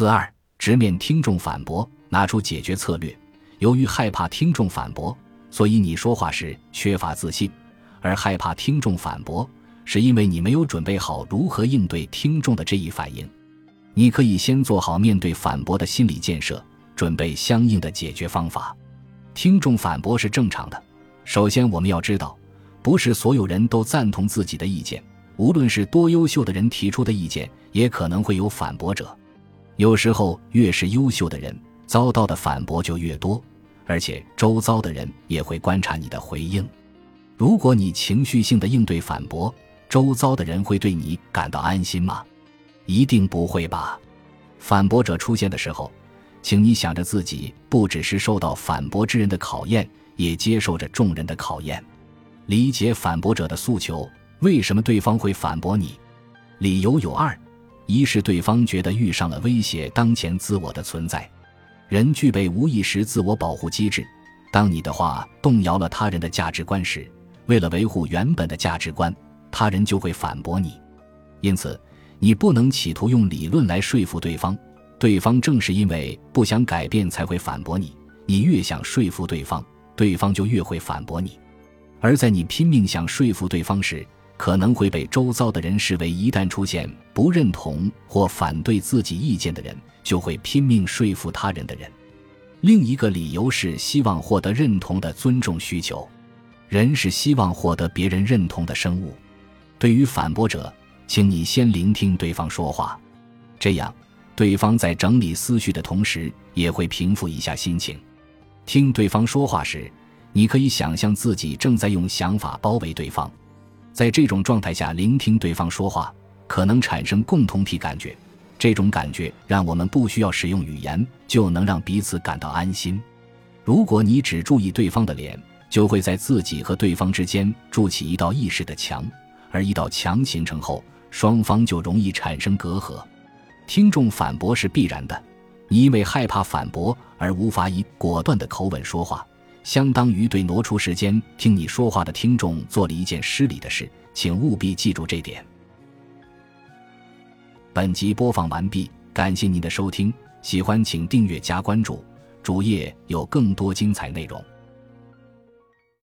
四二，直面听众反驳，拿出解决策略。由于害怕听众反驳，所以你说话时缺乏自信；而害怕听众反驳，是因为你没有准备好如何应对听众的这一反应。你可以先做好面对反驳的心理建设，准备相应的解决方法。听众反驳是正常的。首先，我们要知道，不是所有人都赞同自己的意见。无论是多优秀的人提出的意见，也可能会有反驳者。有时候，越是优秀的人，遭到的反驳就越多，而且周遭的人也会观察你的回应。如果你情绪性的应对反驳，周遭的人会对你感到安心吗？一定不会吧。反驳者出现的时候，请你想着自己不只是受到反驳之人的考验，也接受着众人的考验，理解反驳者的诉求。为什么对方会反驳你？理由有二：一是对方觉得遇上了威胁当前自我的存在。人具备无意识自我保护机制，当你的话动摇了他人的价值观时，为了维护原本的价值观，他人就会反驳你。因此，你不能企图用理论来说服对方，对方正是因为不想改变才会反驳你。你越想说服对方，对方就越会反驳你。而在你拼命想说服对方时，可能会被周遭的人视为一旦出现不认同或反对自己意见的人，就会拼命说服他人的人。另一个理由是希望获得认同的尊重需求。人是希望获得别人认同的生物。对于反驳者，请你先聆听对方说话，这样对方在整理思绪的同时也会平复一下心情。听对方说话时，你可以想象自己正在用想法包围对方。在这种状态下，聆听对方说话，可能产生共同体感觉。这种感觉让我们不需要使用语言，就能让彼此感到安心。如果你只注意对方的脸，就会在自己和对方之间筑起一道意识的墙，而一道墙形成后，双方就容易产生隔阂。听众反驳是必然的，你因为害怕反驳而无法以果断的口吻说话。相当于对挪出时间听你说话的听众做了一件失礼的事，请务必记住这点。本集播放完毕，感谢您的收听，喜欢请订阅加关注，主页有更多精彩内容。